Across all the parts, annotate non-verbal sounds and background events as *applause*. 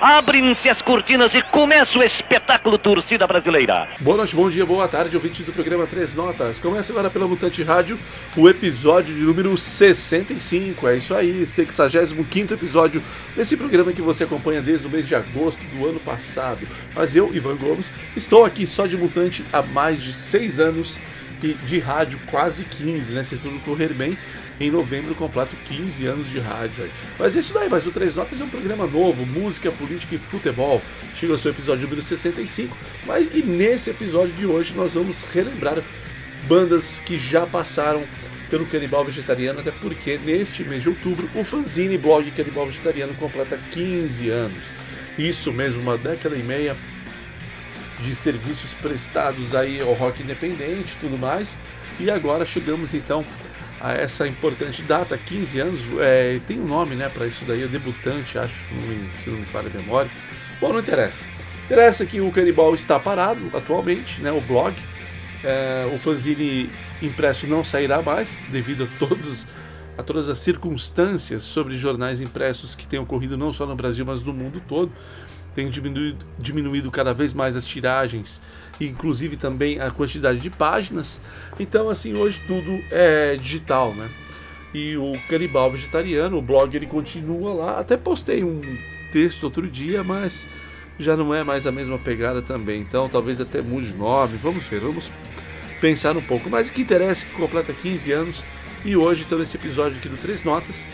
Abrem-se as cortinas e começa o espetáculo Torcida Brasileira. Boa noite, bom dia, boa tarde, ouvintes do programa Três Notas. Começa agora pela Mutante Rádio o episódio de número 65. É isso aí, 65 episódio desse programa que você acompanha desde o mês de agosto do ano passado. Mas eu, Ivan Gomes, estou aqui só de Mutante há mais de seis anos e de rádio quase 15, né? Se tudo correr bem em novembro completo 15 anos de rádio. Aí. Mas é isso daí, mas o Três Notas é um programa novo, música, política e futebol. Chega ao seu episódio número 65, mas e nesse episódio de hoje nós vamos relembrar bandas que já passaram pelo Canibal Vegetariano, até porque neste mês de outubro o fanzine blog Canibal Vegetariano completa 15 anos. Isso mesmo, uma década e meia de serviços prestados aí ao rock independente e tudo mais. E agora chegamos então a essa importante data, 15 anos, é, tem um nome né, para isso daí, é debutante, acho, se não me falha a memória. Bom, não interessa. Interessa que o Canibal está parado atualmente, né, o blog. É, o fanzine impresso não sairá mais, devido a, todos, a todas as circunstâncias sobre jornais impressos que têm ocorrido não só no Brasil, mas no mundo todo. Tem diminuído, diminuído cada vez mais as tiragens inclusive também a quantidade de páginas. Então, assim, hoje tudo é digital, né? E o Canibal Vegetariano, o blog, ele continua lá. Até postei um texto outro dia, mas já não é mais a mesma pegada também. Então, talvez até mude nome. Vamos ver, vamos pensar um pouco. Mas o que interessa é que completa 15 anos. E hoje, então, nesse episódio aqui do Três Notas.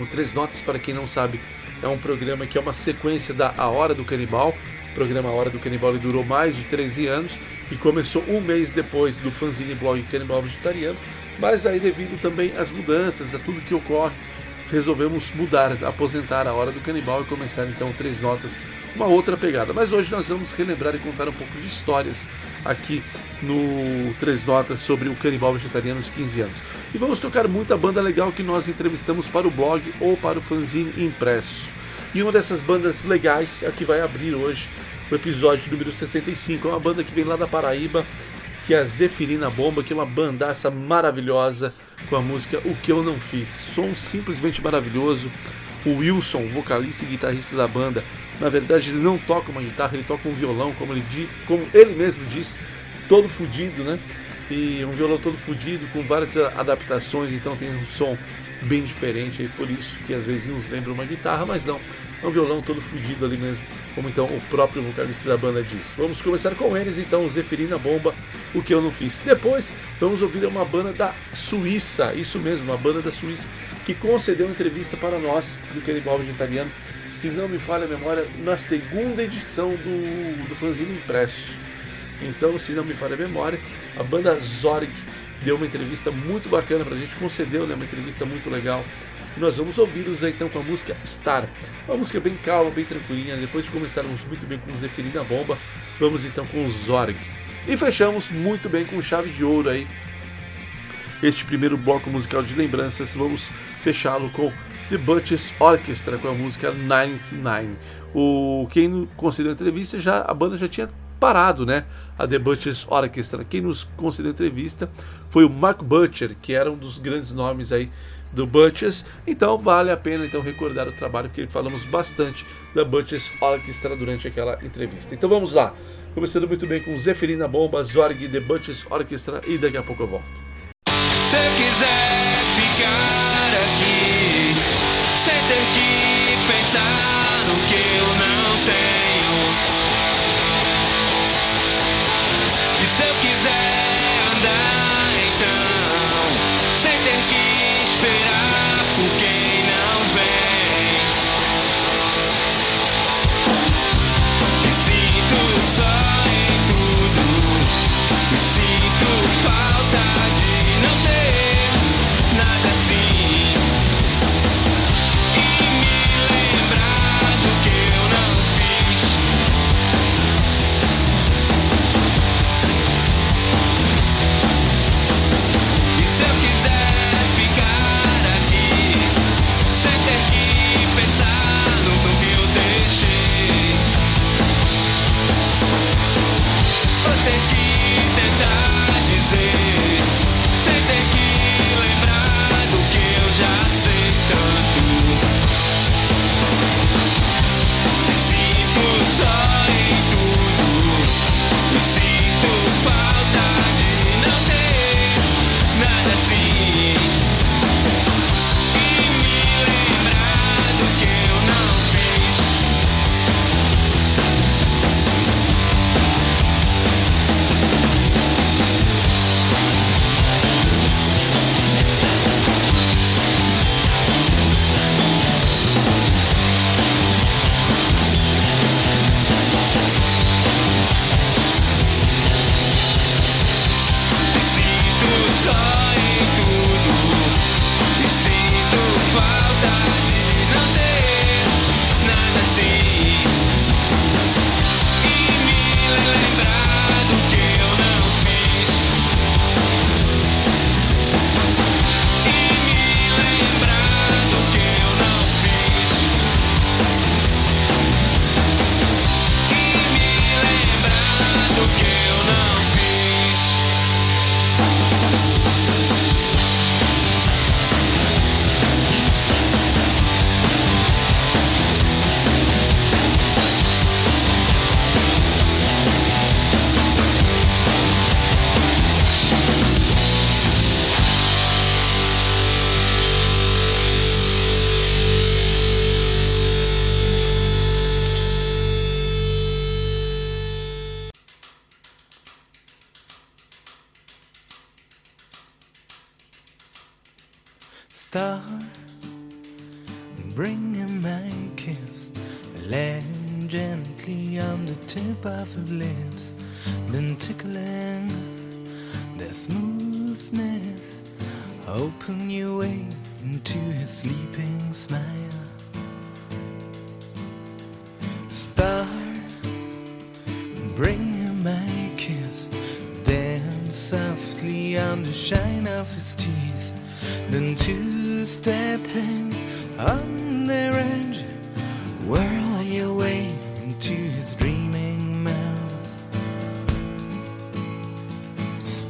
O Três Notas, para quem não sabe, é um programa que é uma sequência da A Hora do Canibal. O programa Hora do Canibal durou mais de 13 anos e começou um mês depois do fanzine blog Canibal Vegetariano, mas aí devido também às mudanças, a tudo que ocorre, resolvemos mudar, aposentar a Hora do Canibal e começar então três notas, uma outra pegada. Mas hoje nós vamos relembrar e contar um pouco de histórias aqui no Três Notas sobre o Canibal Vegetariano nos 15 anos. E vamos tocar muita banda legal que nós entrevistamos para o blog ou para o fanzine impresso. E uma dessas bandas legais é a que vai abrir hoje o episódio número 65. É uma banda que vem lá da Paraíba, que é a Zefirina Bomba, que é uma bandaça maravilhosa com a música O Que Eu Não Fiz. Som simplesmente maravilhoso. O Wilson, vocalista e guitarrista da banda, na verdade ele não toca uma guitarra, ele toca um violão, como ele, como ele mesmo diz, todo fudido, né? E um violão todo fudido, com várias adaptações, então tem um som bem diferente, por isso que às vezes nos lembra uma guitarra, mas não, é um violão todo fudido ali mesmo, como então o próprio vocalista da banda diz. Vamos começar com eles então, Zeferina Bomba, o que eu não fiz. Depois vamos ouvir uma banda da Suíça, isso mesmo, uma banda da Suíça, que concedeu entrevista para nós, do Canibal Vegetariano, se não me falha a memória, na segunda edição do, do fanzine impresso. Então, se não me falha a memória, a banda Zorg deu uma entrevista muito bacana pra gente, concedeu né, uma entrevista muito legal. E nós vamos ouvi-los então com a música Star. Uma música bem calma, bem tranquilinha. Depois de começarmos muito bem com o Zeferina Bomba, vamos então com o Zorg. E fechamos muito bem com chave de ouro aí. Este primeiro bloco musical de lembranças, vamos fechá-lo com The Butchers Orchestra com a música 99. O quem concedeu a entrevista já a banda já tinha parado, né? A The Butchers Orchestra. Quem nos concedeu a entrevista foi o Mark Butcher, que era um dos grandes nomes aí do Butchers. Então vale a pena então recordar o trabalho que falamos bastante da Butchers Orchestra durante aquela entrevista. Então vamos lá. Começando muito bem com Zeferina Bomba, Zorg, The Butchers Orchestra e daqui a pouco eu volto. Se quiser ficar aqui, sem ter que pensar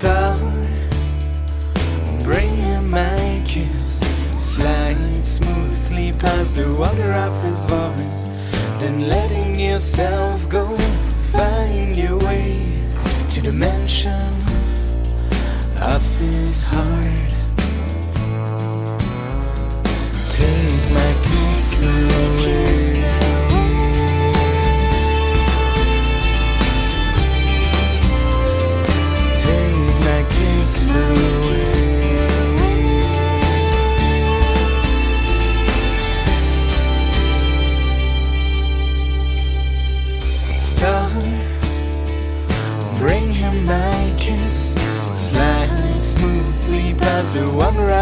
down, bring him my kiss. Slide smoothly past the water of his voice, then letting yourself go. Find your way to the mansion of his heart. Take my kiss away.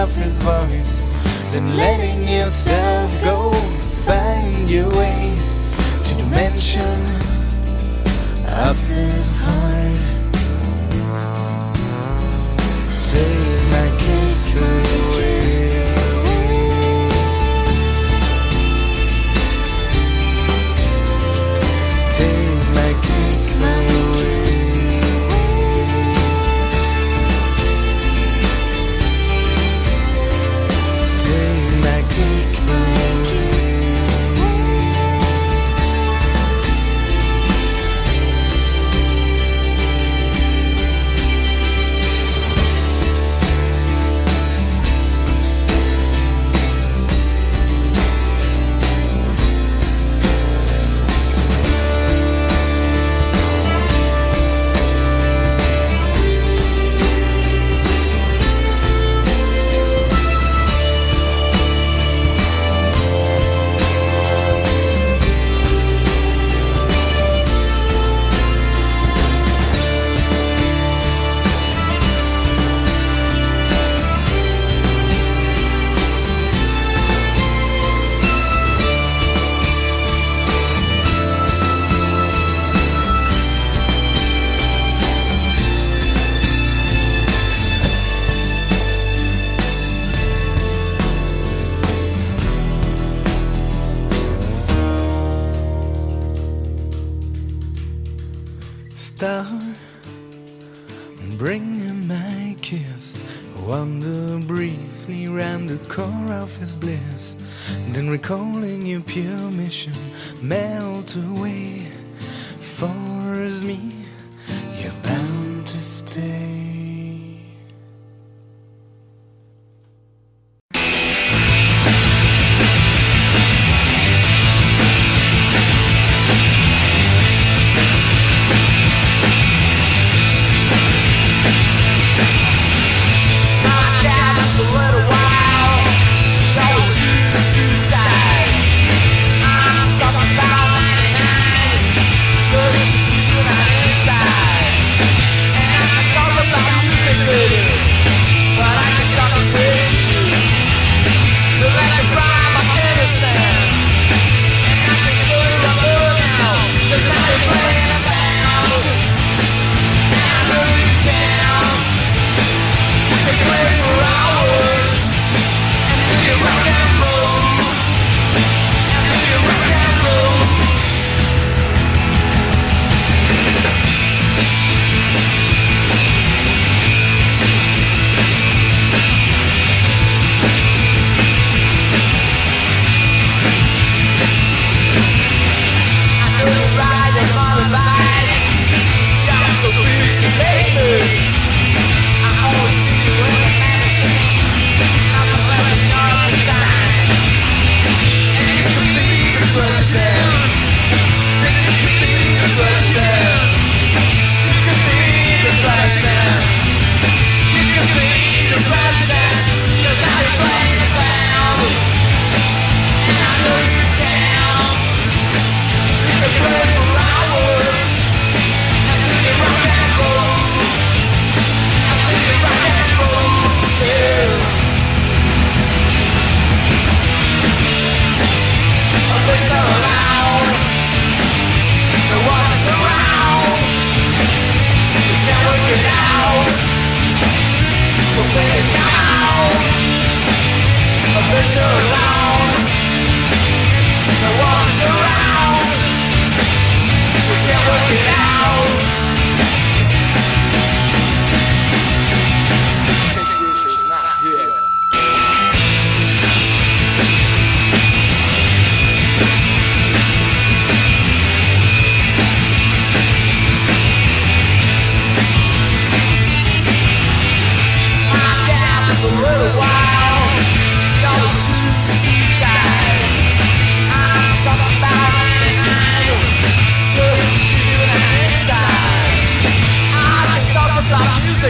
of His voice than letting yourself go. Find your way to the mansion of His heart. Take my kiss.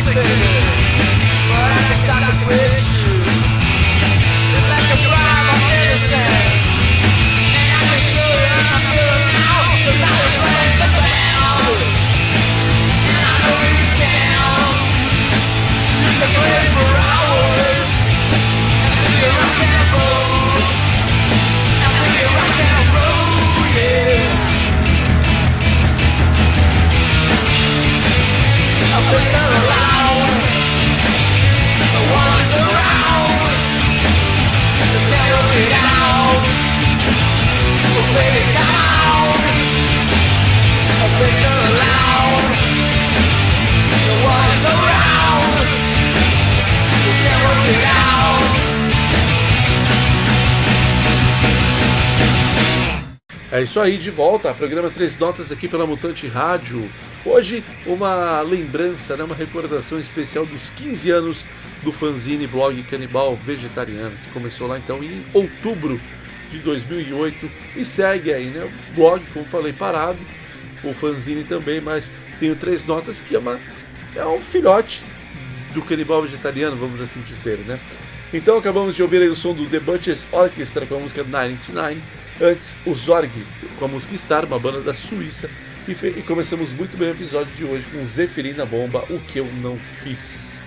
sick thing. Isso aí, de volta, programa Três Notas aqui pela Mutante Rádio. Hoje, uma lembrança, né, uma recordação especial dos 15 anos do fanzine blog Canibal Vegetariano, que começou lá então em outubro de 2008 e segue aí, né? O blog, como falei, parado, o fanzine também, mas tenho Três Notas que é, uma, é um filhote do Canibal Vegetariano, vamos assim dizer, né? Então acabamos de ouvir aí o som do The Butchers Orchestra com a música 99. Antes, o Zorg com a música Star, uma banda da Suíça. E, e começamos muito bem o episódio de hoje com Zeferina Bomba, o que eu não fiz.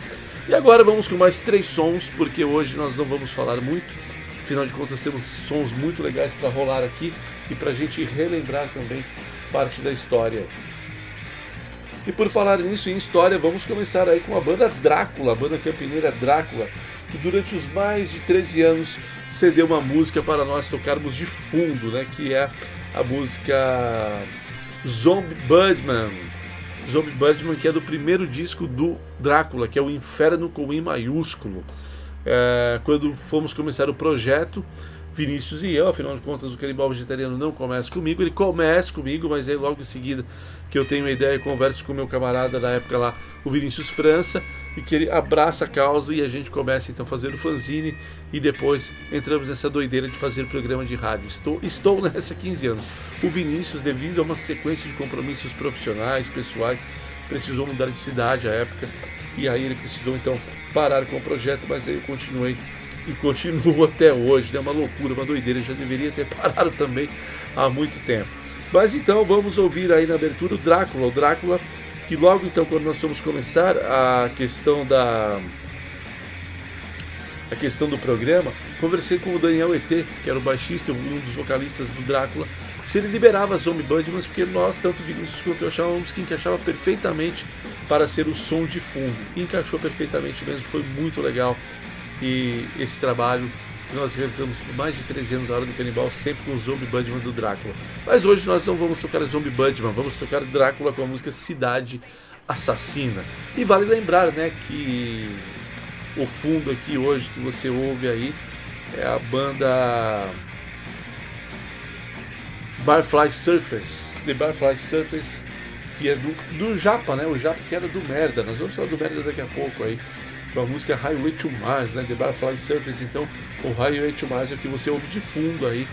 E agora vamos com mais três sons, porque hoje nós não vamos falar muito. Afinal de contas, temos sons muito legais para rolar aqui e para a gente relembrar também parte da história. E por falar nisso em história, vamos começar aí com a banda Drácula, a banda campineira Drácula, que durante os mais de 13 anos cedeu uma música para nós tocarmos de fundo, né? Que é a música Zombie Budman. Zombie Budman, que é do primeiro disco do Drácula, que é o Inferno com I maiúsculo. É, quando fomos começar o projeto, Vinícius e eu, afinal de contas, o Canibal Vegetariano não começa comigo, ele começa comigo, mas aí logo em seguida que eu tenho uma ideia, eu converso com meu camarada da época lá, o Vinícius França, e que ele abraça a causa e a gente começa então a fazer o fanzine e depois entramos nessa doideira de fazer programa de rádio. Estou, estou nessa há 15 anos. O Vinícius, devido a uma sequência de compromissos profissionais, pessoais, precisou mudar de cidade à época e aí ele precisou então parar com o projeto, mas aí eu continuei e continuo *laughs* até hoje, né? Uma loucura, uma doideira, já deveria ter parado também há muito tempo. Mas então vamos ouvir aí na abertura o Drácula, o Drácula que logo então quando nós vamos começar a questão da a questão do programa, conversei com o Daniel ET, que era o baixista, um dos vocalistas do Drácula, se ele liberava Zombie Budmans, porque nós, tanto Vinícius quanto eu, achávamos que encaixava perfeitamente para ser o som de fundo. Encaixou perfeitamente mesmo, foi muito legal. E esse trabalho nós realizamos por mais de 13 anos a Hora do Canibal, sempre com o Zombie Budman do Drácula. Mas hoje nós não vamos tocar Zombie Budman, vamos tocar Drácula com a música Cidade Assassina. E vale lembrar, né, que o fundo aqui hoje que você ouve aí é a banda Barfly Surfers, The Barfly Surfers, que é do, do Japa, né? O Japa que era do Merda. Nós vamos falar do Merda daqui a pouco aí. Com a música Highway to Mars, né? The Barfly Surfers. Então, o Highway to Mars é o que você ouve de fundo aí.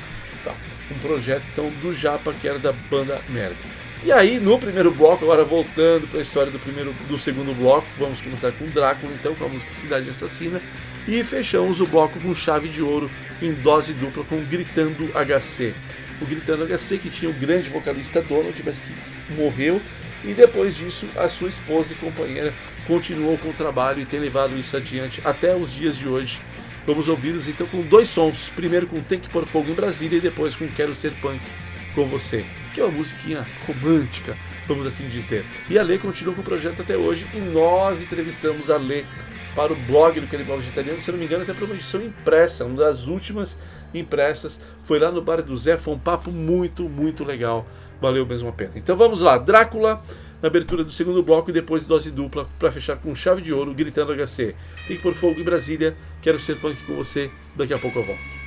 Tá? Um projeto então do Japa que era da banda Merda. E aí, no primeiro bloco, agora voltando para a história do primeiro, do segundo bloco, vamos começar com Drácula, então, com a música Cidade Assassina, e fechamos o bloco com chave de ouro em dose dupla com Gritando HC. O Gritando HC que tinha o grande vocalista Donald, mas que morreu, e depois disso a sua esposa e companheira continuou com o trabalho e tem levado isso adiante até os dias de hoje. Vamos ouvi-los então com dois sons, primeiro com Tem que Pôr Fogo em Brasília e depois com Quero Ser Punk com Você que é uma musiquinha romântica, vamos assim dizer. E a Lê continua com o projeto até hoje e nós entrevistamos a Lê para o blog do Canibal Vegetariano, se não me engano, até para uma edição impressa, uma das últimas impressas. Foi lá no bar do Zé, foi um papo muito, muito legal. Valeu mesmo a pena. Então vamos lá, Drácula na abertura do segundo bloco e depois dose dupla para fechar com chave de ouro, gritando HC. Tem que pôr fogo em Brasília, quero ser punk com você, daqui a pouco eu volto.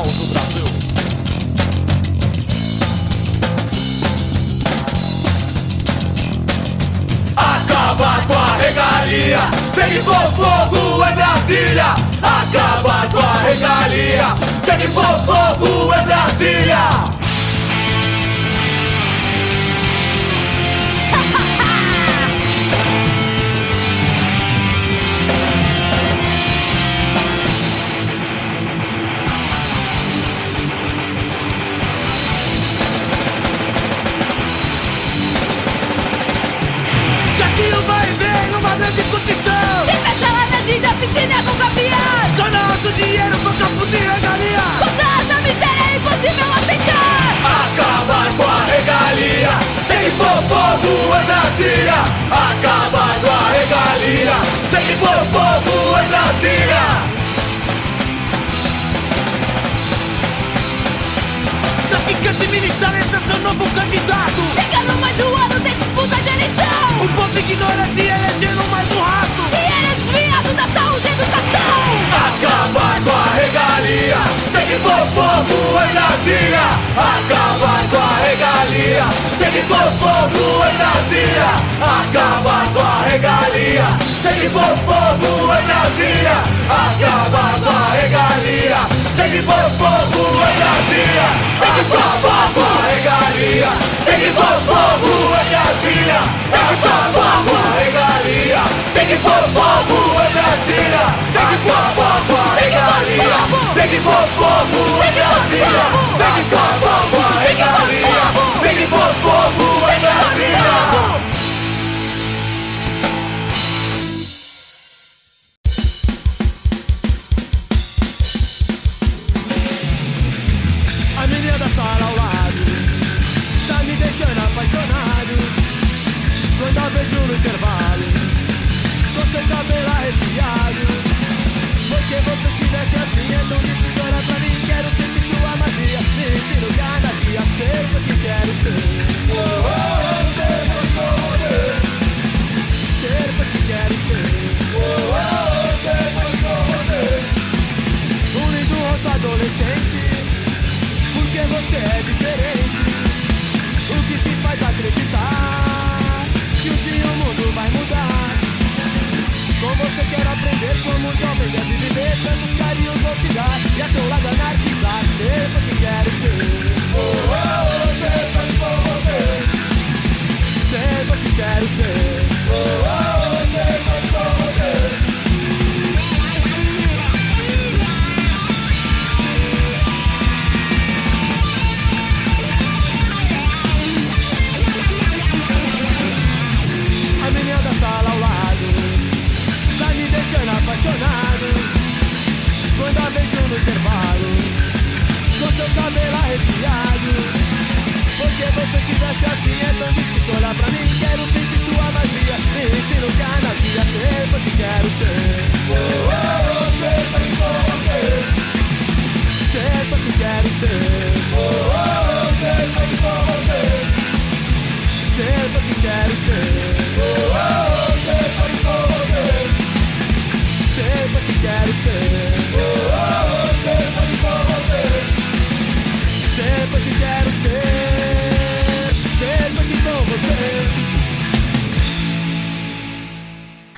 Na capital do Brasil. Acabar com a regalia, tem que pôr fogo em Brasília. Acabar com a regalia, tem que pôr fogo em Brasília. Grande curtição. Defesa lá na da piscina com campeão Com nosso dinheiro, com campo de regalia. Com tanta miséria é impossível aceitar Acabar com a regalia, tem que pôr fogo em Brasília. Acabar com a regalia, tem que pôr fogo em Brasília. Traficante militar, esse é seu novo candidato. Chegando mais um ano de disputa de eleição O povo ignorante elegendo mais um rato. Dinheiro desviado da saúde e educação Acabar com a regalia, tem que pôr fogo em Brasília. Acabar com a regalia, tem que pôr fogo em Brasília. Acabar com a regalia, tem que pôr fogo em Brasília. Acabar com a regalia, tem que pôr fogo em Brasília. Tem que pôr fogo a regalia, tem que pôr fogo em Brasília. Tem que pôr fogo a regalia, tem que pôr fogo em Brasília. Tem que pôr fogo a regalia, tem que pôr fogo em Brasília. Tem que pôr fogo a regalia,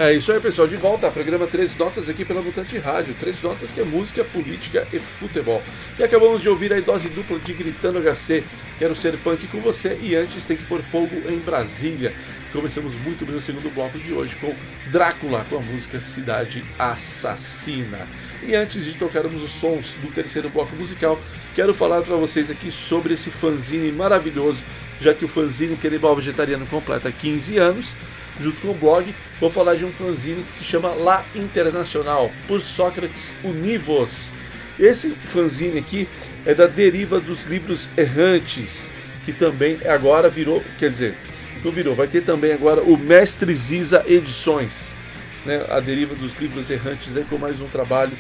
É isso aí, pessoal. De volta ao programa Três Notas aqui pela Mutante Rádio. Três Notas que é música, política e futebol. E acabamos de ouvir a dose dupla de Gritando HC. Quero ser punk com você e antes tem que pôr fogo em Brasília. Começamos muito bem o segundo bloco de hoje com Drácula, com a música Cidade Assassina. E antes de tocarmos os sons do terceiro bloco musical, quero falar para vocês aqui sobre esse fanzine maravilhoso, já que o fanzine Canibal Vegetariano completa 15 anos junto com o blog, vou falar de um fanzine que se chama La Internacional, por Sócrates Univos. Esse fanzine aqui é da deriva dos livros errantes, que também agora virou, quer dizer, não virou, vai ter também agora o Mestre Ziza Edições, né? a deriva dos livros errantes aí com mais um trabalho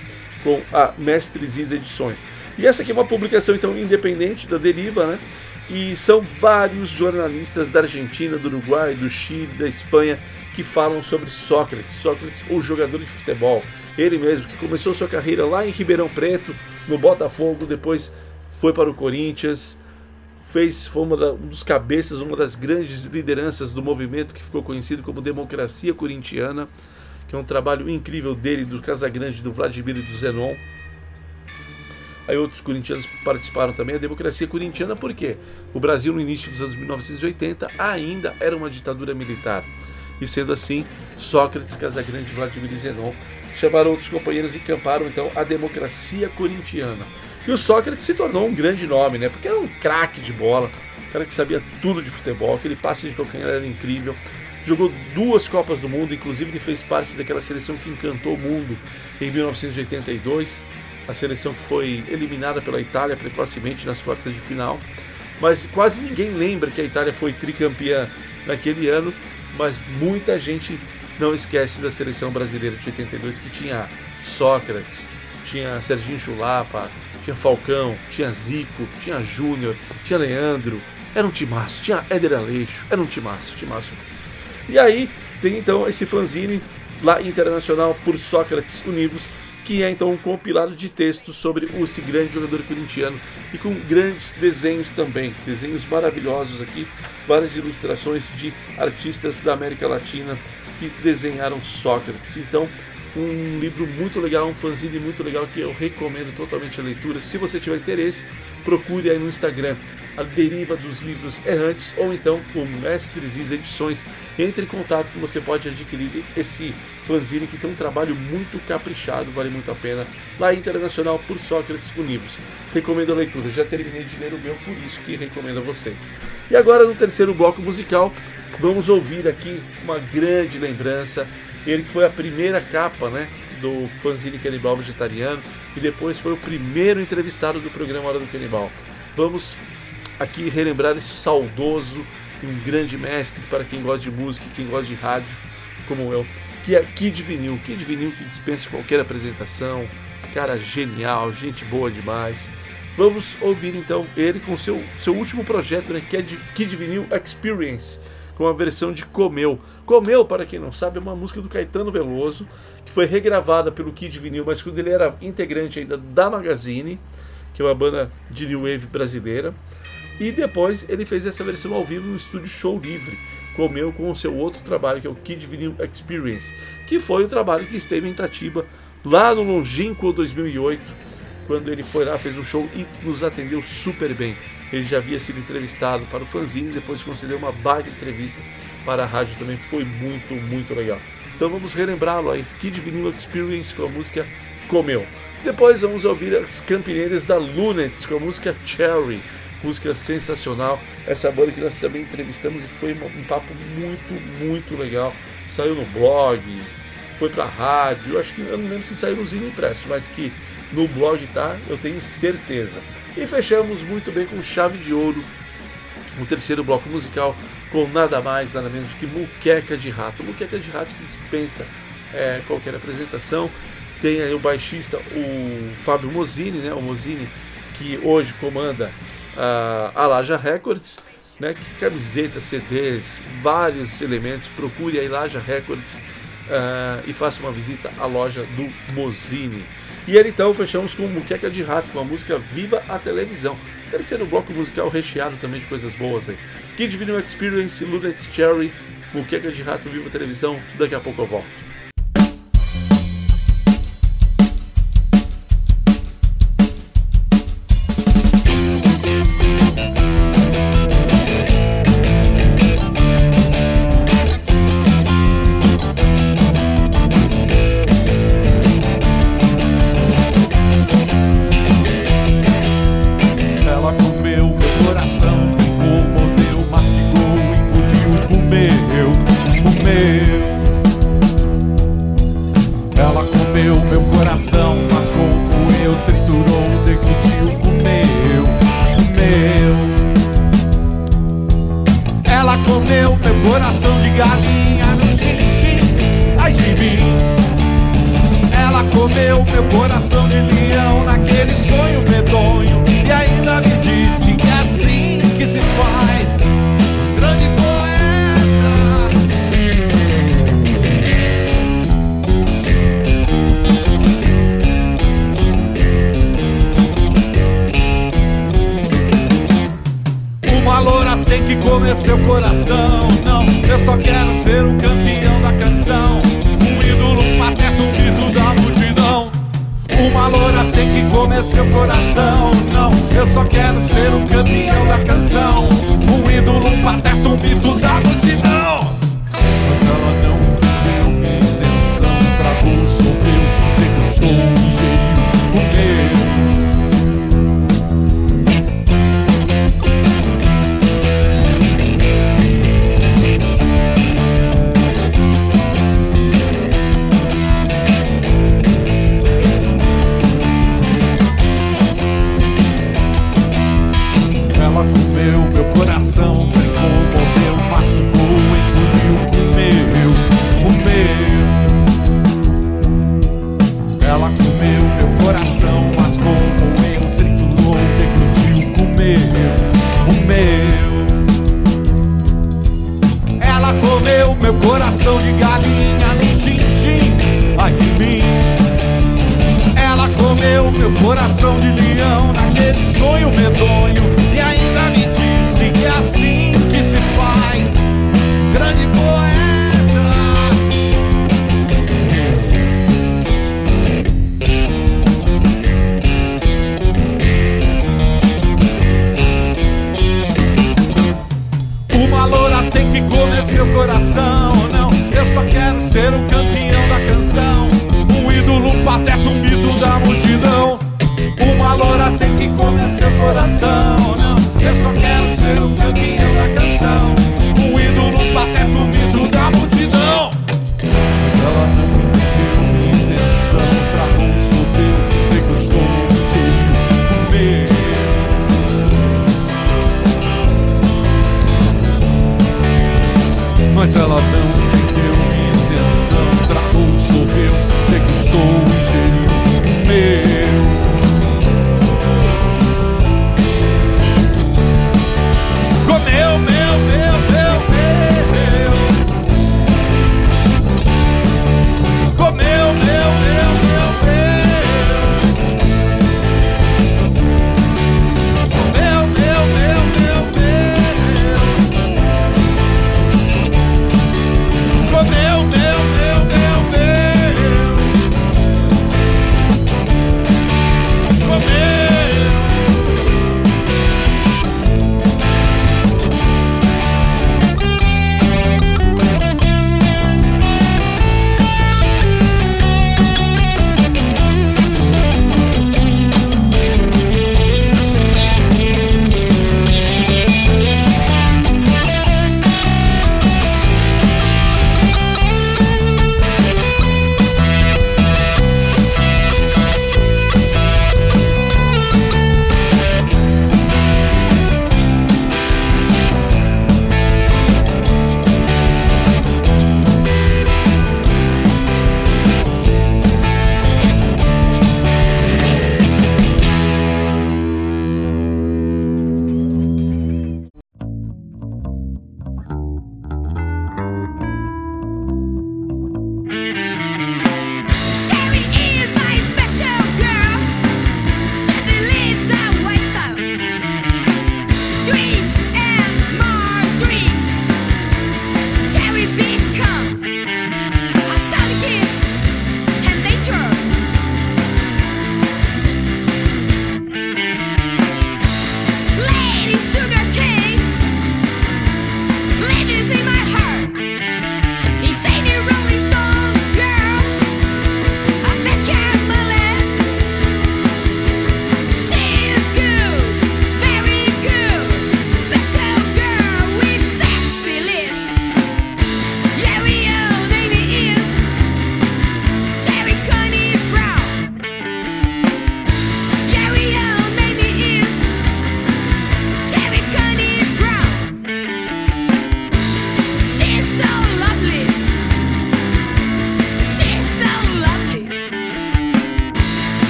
com a Mestre Ziza Edições. E essa aqui é uma publicação então independente da deriva, né? E são vários jornalistas da Argentina, do Uruguai, do Chile, da Espanha que falam sobre Sócrates, Sócrates, o jogador de futebol. Ele mesmo que começou sua carreira lá em Ribeirão Preto, no Botafogo, depois foi para o Corinthians, fez foi uma da, um dos cabeças, uma das grandes lideranças do movimento que ficou conhecido como Democracia Corintiana, que é um trabalho incrível dele, do Casagrande, do Vladimir e do Zenon. Aí outros corintianos participaram também. A democracia corintiana, por quê? O Brasil, no início dos anos 1980, ainda era uma ditadura militar. E sendo assim, Sócrates, Casagrande e Vladimir Zenon chamaram outros companheiros e camparam então a democracia corintiana. E o Sócrates se tornou um grande nome, né? Porque era um craque de bola, um cara que sabia tudo de futebol, aquele passe de calcanhar era incrível. Jogou duas Copas do Mundo, inclusive ele fez parte daquela seleção que encantou o mundo em 1982 a seleção que foi eliminada pela Itália precocemente nas quartas de final. Mas quase ninguém lembra que a Itália foi tricampeã naquele ano, mas muita gente não esquece da seleção brasileira de 82 que tinha Sócrates, tinha Serginho Chulapa, tinha Falcão, tinha Zico, tinha Júnior, tinha Leandro, era um timaço, tinha Éder Aleixo, era um timaço, timaço mesmo. E aí tem então esse fanzine lá internacional por Sócrates Univos, que é então um compilado de textos sobre esse grande jogador corintiano e com grandes desenhos também, desenhos maravilhosos aqui, várias ilustrações de artistas da América Latina que desenharam Sócrates. Então, um livro muito legal, um fanzine muito legal que eu recomendo totalmente a leitura. Se você tiver interesse, procure aí no Instagram a Deriva dos Livros Errantes ou então o Mestres Is Edições. Entre em contato que você pode adquirir esse fanzine que tem um trabalho muito caprichado, vale muito a pena. Lá internacional por Sócrates Univos. Recomendo a leitura, já terminei de ler o meu, por isso que recomendo a vocês. E agora no terceiro bloco musical, vamos ouvir aqui uma grande lembrança ele que foi a primeira capa, né, do fanzine Canibal Vegetariano e depois foi o primeiro entrevistado do programa Hora do Canibal. Vamos aqui relembrar esse saudoso, um grande mestre para quem gosta de música, quem gosta de rádio, como eu, que é Kid Vinil. Kid Vinil que dispensa qualquer apresentação, cara genial, gente boa demais. Vamos ouvir então ele com seu, seu último projeto, né, que é de Kid Vinil Experience com a versão de Comeu. Comeu, para quem não sabe, é uma música do Caetano Veloso, que foi regravada pelo Kid Vinil, mas quando ele era integrante ainda da Magazine, que é uma banda de new wave brasileira. E depois ele fez essa versão ao vivo no estúdio Show Livre, Comeu com o seu outro trabalho, que é o Kid Vinil Experience, que foi o trabalho que esteve em Tatiba lá no longínquo 2008, quando ele foi lá, fez um show e nos atendeu super bem. Ele já havia sido entrevistado para o fanzine depois concedeu uma baita entrevista para a rádio também. Foi muito, muito legal. Então vamos relembrá-lo aí. Kid Vinyl Experience com a música Comeu. Depois vamos ouvir as campineiras da Lunets com a música Cherry. Música sensacional. Essa banda que nós também entrevistamos e foi um papo muito, muito legal. Saiu no blog, foi pra rádio. Acho que eu não lembro se saiu no Zine Impresso, mas que no blog tá, eu tenho certeza. E fechamos muito bem com chave de ouro o terceiro bloco musical com nada mais, nada menos que Muqueca de Rato. Muqueca de Rato que dispensa é, qualquer apresentação. Tem aí o baixista, o Fábio Mosini, né? O Mosini que hoje comanda a, a Laja Records, né? Camisetas, CDs, vários elementos. Procure aí Laja Records uh, e faça uma visita à loja do Mosini. E ele então fechamos com Muqueca de Rato, com a música Viva a Televisão. Terceiro bloco musical recheado também de coisas boas aí. Kid Video Experience, Lunet Cherry, Muqueca de Rato, Viva a Televisão. Daqui a pouco eu volto. Meu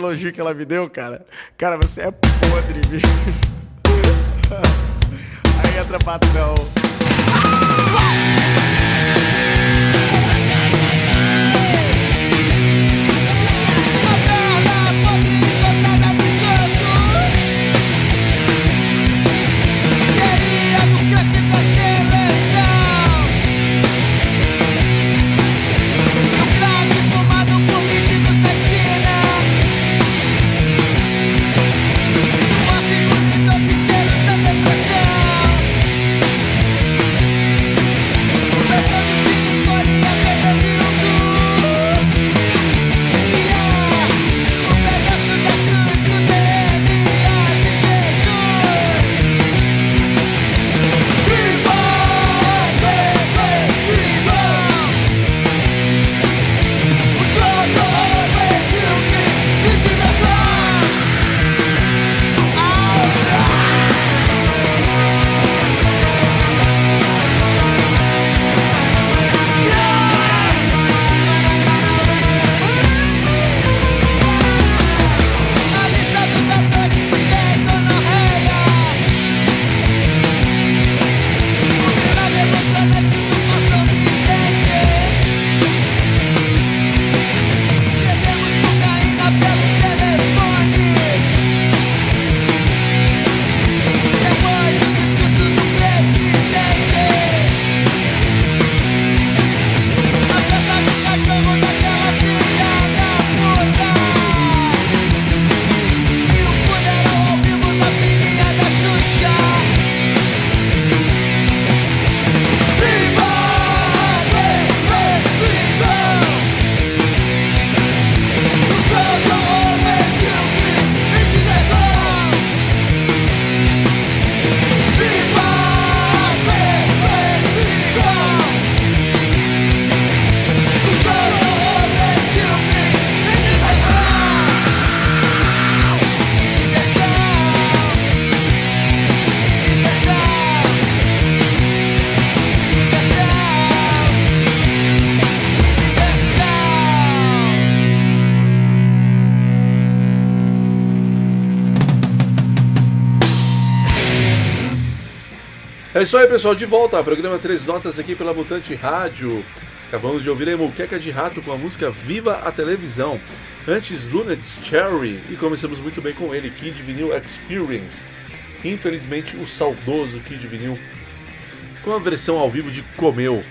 elogio que ela me deu, cara? Cara, você é podre, bicho. *laughs* Aí entra patrão. Seria É isso aí, pessoal, de volta ao programa Três Notas aqui pela Mutante Rádio. Acabamos de ouvir a Muqueca de Rato com a música Viva a Televisão. Antes, Lunatic Cherry. E começamos muito bem com ele, Kid Vinil Experience. Infelizmente, o saudoso Kid Vinil com a versão ao vivo de Comeu,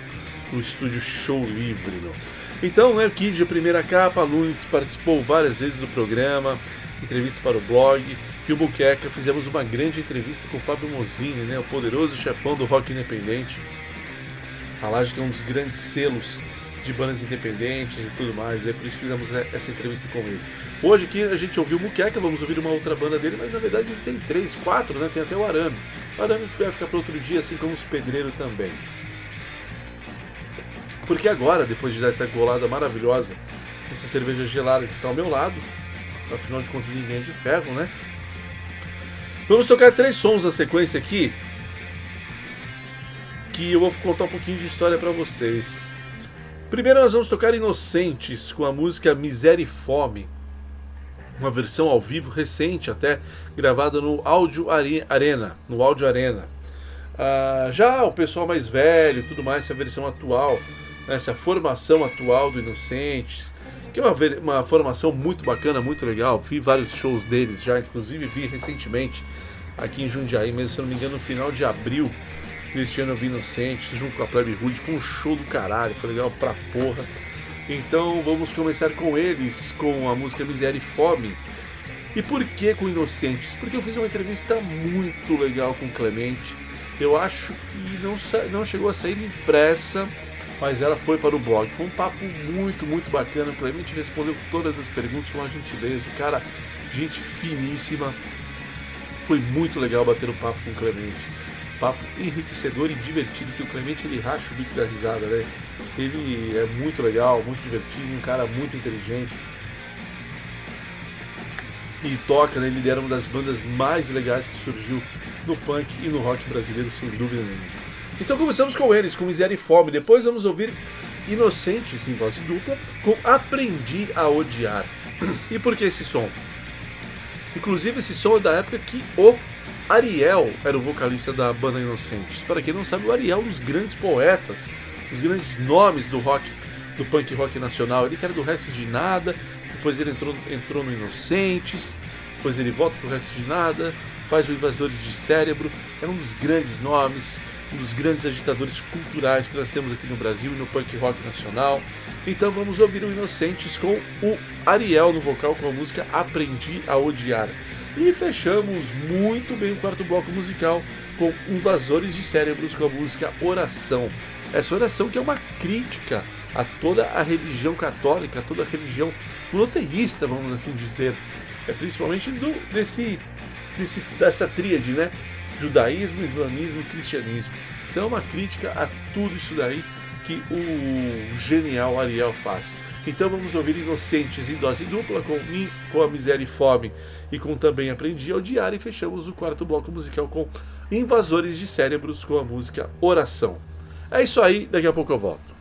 no estúdio Show Livre. Meu. Então, né, Kid, a primeira capa, Lunix participou várias vezes do programa, entrevista para o blog, e o Buqueca fizemos uma grande entrevista com o Fábio Mozini, né, o poderoso chefão do rock independente. A Laje tem um dos grandes selos de bandas independentes e tudo mais, é por isso que fizemos essa entrevista com ele. Hoje aqui a gente ouviu o Muqueca, vamos ouvir uma outra banda dele, mas na verdade ele tem três, quatro, né? Tem até o Arame. O Arame vai ficar para outro dia, assim como os Pedreiro também. Porque agora, depois de dar essa golada maravilhosa, essa cerveja gelada que está ao meu lado, afinal de contas ninguém é de ferro, né? Vamos tocar três sons na sequência aqui, que eu vou contar um pouquinho de história para vocês. Primeiro nós vamos tocar Inocentes com a música Miséria e Fome, uma versão ao vivo recente até gravada no Áudio Arena, no Áudio Arena. Ah, já o pessoal mais velho, tudo mais, essa versão atual, né, essa formação atual do Inocentes, que é uma, uma formação muito bacana, muito legal. Vi vários shows deles já, inclusive vi recentemente aqui em Jundiaí, mesmo se eu não me engano, no final de abril deste ano eu vi Inocentes junto com a Plebe Hood. Foi um show do caralho, foi legal pra porra. Então vamos começar com eles, com a música Miséria e Fome. E por que com Inocentes? Porque eu fiz uma entrevista muito legal com Clemente. Eu acho que não, não chegou a sair impressa, mas ela foi para o blog. Foi um papo muito, muito bacana. O Clemente respondeu todas as perguntas com uma gentileza. O cara, gente finíssima. Foi muito legal bater um papo com o Clemente. Papo enriquecedor e divertido, que o Clemente ele racha o bico da risada, né? Ele é muito legal, muito divertido, um cara muito inteligente. E toca, né? Ele era uma das bandas mais legais que surgiu no punk e no rock brasileiro, sem dúvida nenhuma. Então começamos com eles, com Miséria e Fome. Depois vamos ouvir Inocentes em voz dupla com Aprendi a Odiar. *clears throat* E por que esse som? Inclusive, esse som é da época que o Ariel era o vocalista da banda Inocentes. Para quem não sabe, o Ariel é um dos grandes poetas, os grandes nomes do rock, do punk rock nacional. Ele que era do Restos de Nada, depois ele entrou, entrou no Inocentes, depois ele volta pro Restos de Nada, faz o Invasores de Cérebro. Era um dos grandes nomes, um dos grandes agitadores culturais que nós temos aqui no Brasil e no punk rock nacional. Então vamos ouvir o Inocentes com o Ariel no vocal com a música Aprendi a Odiar. E fechamos muito bem o quarto bloco musical com Invasores de Cérebros com a música Oração. Essa oração que é uma crítica a toda a religião católica, a toda a religião monoteísta, vamos assim dizer. É principalmente do, desse, desse, dessa tríade, né? Judaísmo, islamismo e cristianismo. Então é uma crítica a tudo isso daí que o genial Ariel faz. Então vamos ouvir Inocentes em dose dupla com mim, com a miséria e fome e com também Aprendi a Odiar e fechamos o quarto bloco musical com Invasores de Cérebros com a música Oração. É isso aí, daqui a pouco eu volto.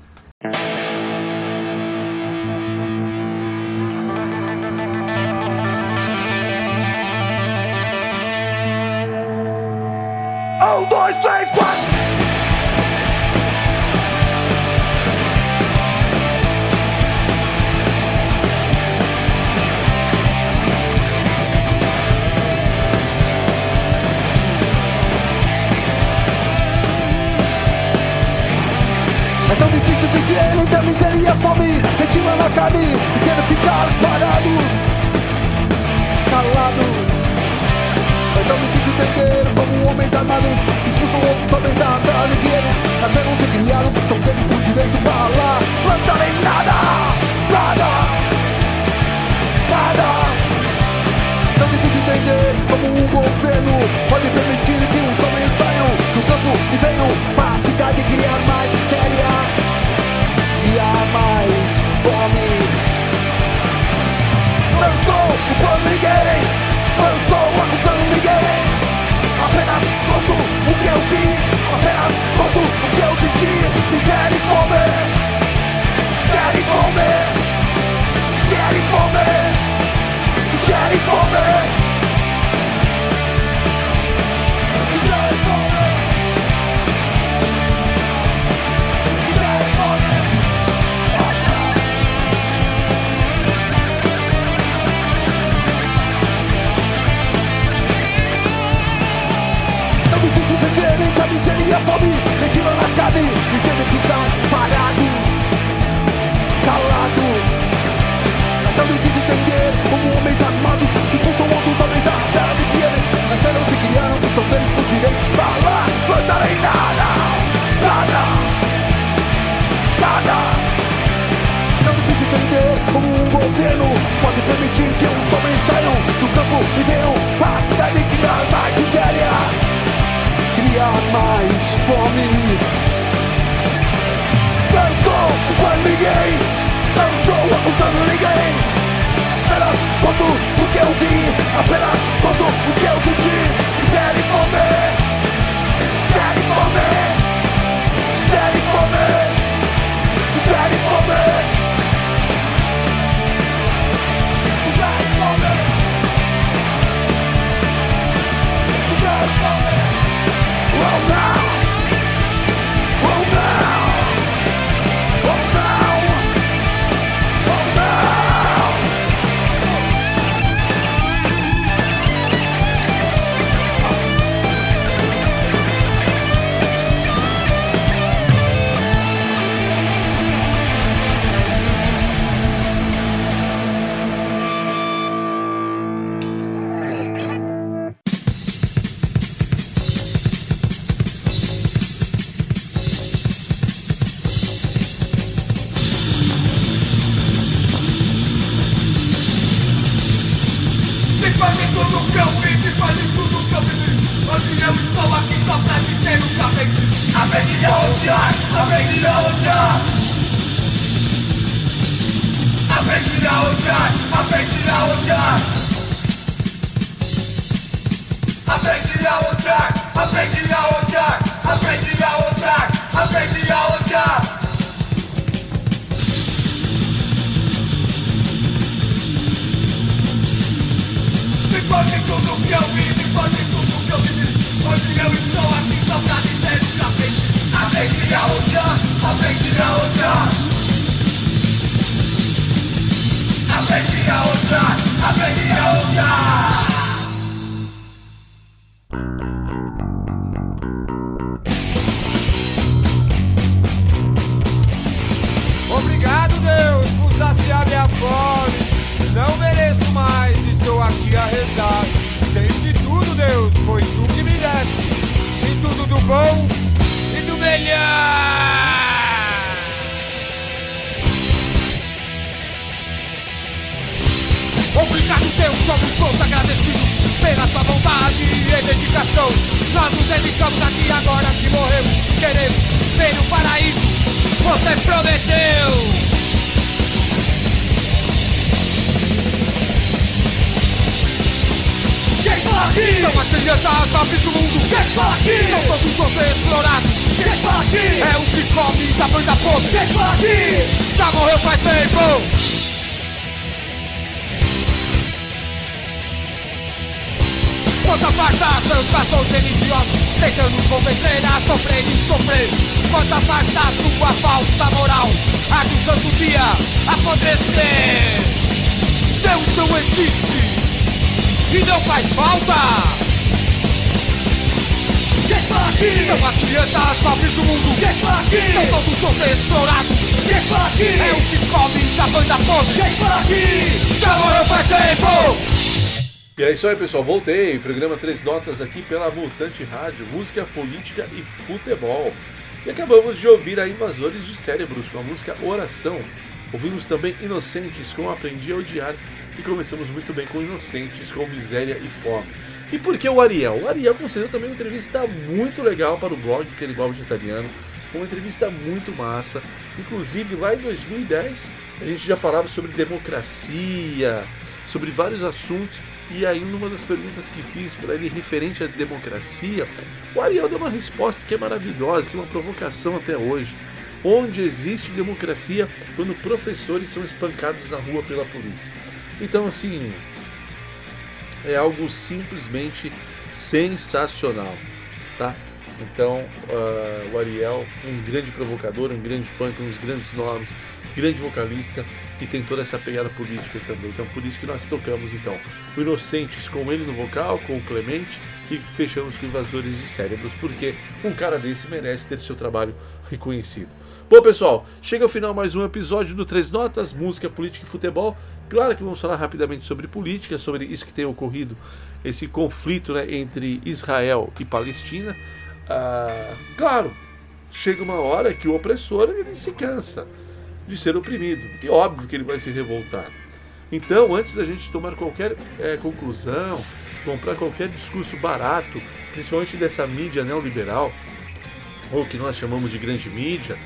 Viver entre a miséria e a fome Mentira na carne e que ficar parado Calado. É tão difícil entender como homens armados Expulsam outros homens da cidade que eles Nasceram, se criaram, que são deles por direito lá, plantarem nada Nada Nada. Tão difícil entender como um governo Pode permitir que os homens saiam do campo e venham a cidade criar mais mais fome. Não estou culpando ninguém, não estou acusando ninguém. Apenas conto o que eu vi, apenas conto o que eu senti. Miséria e Oh no! making your Fazem tudo o que eu vi, fazem tudo o que eu vi Hoje eu estou aqui só pra dizer peki gaucha, a peki gaucha. A peki gaucha, a peki gaucha. Obrigado, Deus, por saciar minha fome. Não mereço mais, estou aqui a rezar. Desde tudo, Deus, foi tu que me deste. E tudo do bom Obrigado Deus, somos todos agradecidos Pela sua vontade e dedicação. Nós nos dedicamos aqui agora que morremos. Queremos ver o paraíso. Você prometeu! Aqui? São as crianças pobres do mundo. Fala aqui? São todos vocês explorados. Fala aqui? É o que come da banda podre. Fala aqui? Já morreu faz tempo. Quanta farsa seus pastores religiosos Tentando nos convencer a sofrer e sofrer Quanta farsa sua falsa moral Há de um santo dia apodrecer Deus não existe E não faz falta quem aqui? São as crianças pobres do mundo Quem aqui? São todos os explorados Quem aqui? É o que come da banda podre Quem aqui? Já morreu faz tempo E é isso aí, pessoal. Voltei. Programa Três Notas aqui pela Mutante Rádio, música, política e futebol. E acabamos de ouvir a Invasores de Cérebros com a música Oração. Ouvimos também Inocentes com Aprendi a Odiar e começamos muito bem com Inocentes com Miséria e Fome. E por que o Ariel? O Ariel concedeu também uma entrevista muito legal para o blog Canibal Vegetariano, uma entrevista muito massa. Inclusive, lá em 2010, a gente já falava sobre democracia, sobre vários assuntos. E aí, numa das perguntas que fiz para ele referente à democracia, o Ariel deu uma resposta que é maravilhosa, que é uma provocação até hoje. Onde existe democracia quando professores são espancados na rua pela polícia? Então, assim, é algo simplesmente sensacional, tá? Então, uh, o Ariel, um grande provocador, um grande punk, uns grandes nomes, grande vocalista e tem toda essa pegada política também. Então, por isso que nós tocamos então o Inocentes com ele no vocal, com o Clemente e fechamos com Invasores de Cérebros, porque um cara desse merece ter seu trabalho reconhecido. Bom, pessoal, chega ao final mais um episódio do Três Notas, música, política e futebol. Claro que vamos falar rapidamente sobre política, sobre isso que tem ocorrido, esse conflito né, entre Israel e Palestina. Ah, claro, chega uma hora que o opressor ele se cansa de ser oprimido. E óbvio que ele vai se revoltar. Então, antes da gente tomar qualquer é, conclusão, comprar qualquer discurso barato, principalmente dessa mídia neoliberal, ou que nós chamamos de grande mídia,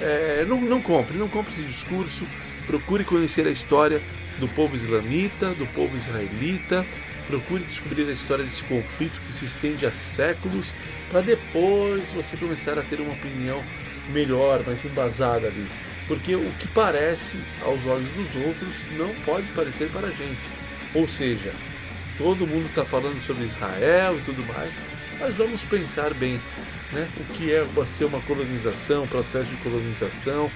é, não, não compre, não compre esse discurso. Procure conhecer a história do povo islamita, do povo israelita. Procure descobrir a história desse conflito que se estende há séculos, para depois você começar a ter uma opinião melhor, mais embasada ali. Porque o que parece aos olhos dos outros não pode parecer para a gente. Ou seja, todo mundo está falando sobre Israel e tudo mais, mas vamos pensar bem né? o que é ser uma colonização, processo de colonização.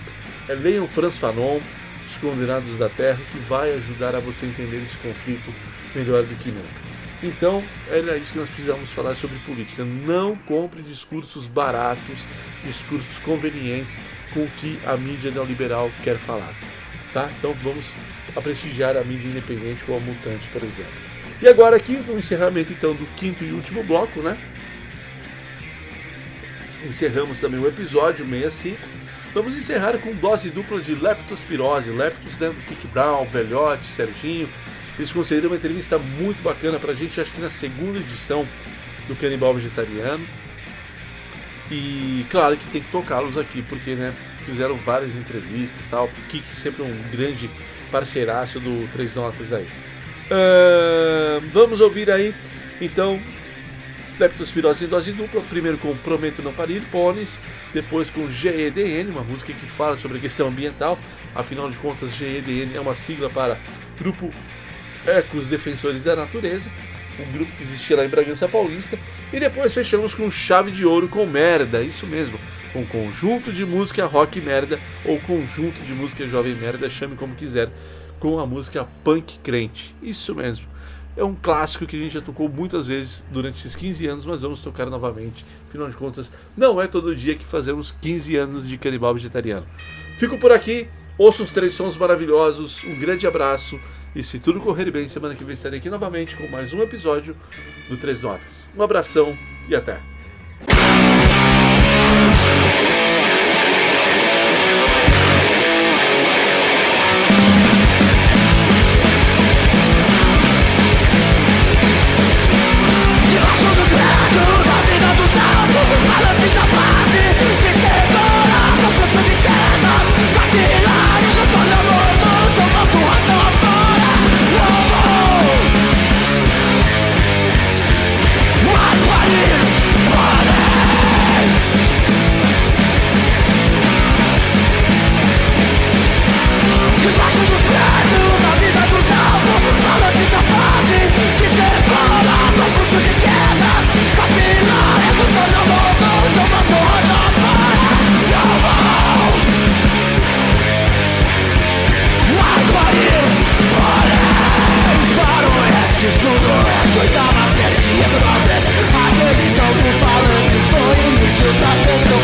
É, leiam Franz Fanon, Os Condenados da Terra, que vai ajudar a você entender esse conflito melhor do que nunca. Então, era isso que nós precisamos falar sobre política. Não compre discursos baratos, discursos convenientes com o que a mídia neoliberal quer falar. Tá? Então vamos a prestigiar a mídia independente como a Mutante, por exemplo. E agora aqui, no encerramento então do quinto e último bloco, né? Encerramos também o episódio 65. Vamos encerrar com dose dupla de leptospirose. Leptos, né, Kik Brown, Velhote, Serginho. Eles concederam uma entrevista muito bacana pra gente, acho que na segunda edição do Canibal Vegetariano. E claro que tem que tocá-los aqui, porque né, fizeram várias entrevistas tal. Kik sempre um grande parceiraço do Três Notas aí. Uh, vamos ouvir aí, então, Leptospirose em dose dupla, primeiro com Parir, Pôneis, depois com GEDN, uma música que fala sobre a questão ambiental, afinal de contas GEDN é uma sigla para Grupo Ecos Defensores da Natureza, um grupo que existia lá em Bragança Paulista, e depois fechamos com Chave de Ouro com Merda, isso mesmo, com conjunto de música rock merda, ou conjunto de música jovem merda, chame como quiser, com a música punk crente, isso mesmo é um clássico que a gente já tocou muitas vezes durante esses 15 anos, mas vamos tocar novamente. Afinal de contas, não é todo dia que fazemos 15 anos de canibal vegetariano. Fico por aqui, ouço os três sons maravilhosos, um grande abraço e se tudo correr bem, semana que vem estarei aqui novamente com mais um episódio do Três Notas. Um abração e até! Muita certo e glória A demissão do falante foi início da tensão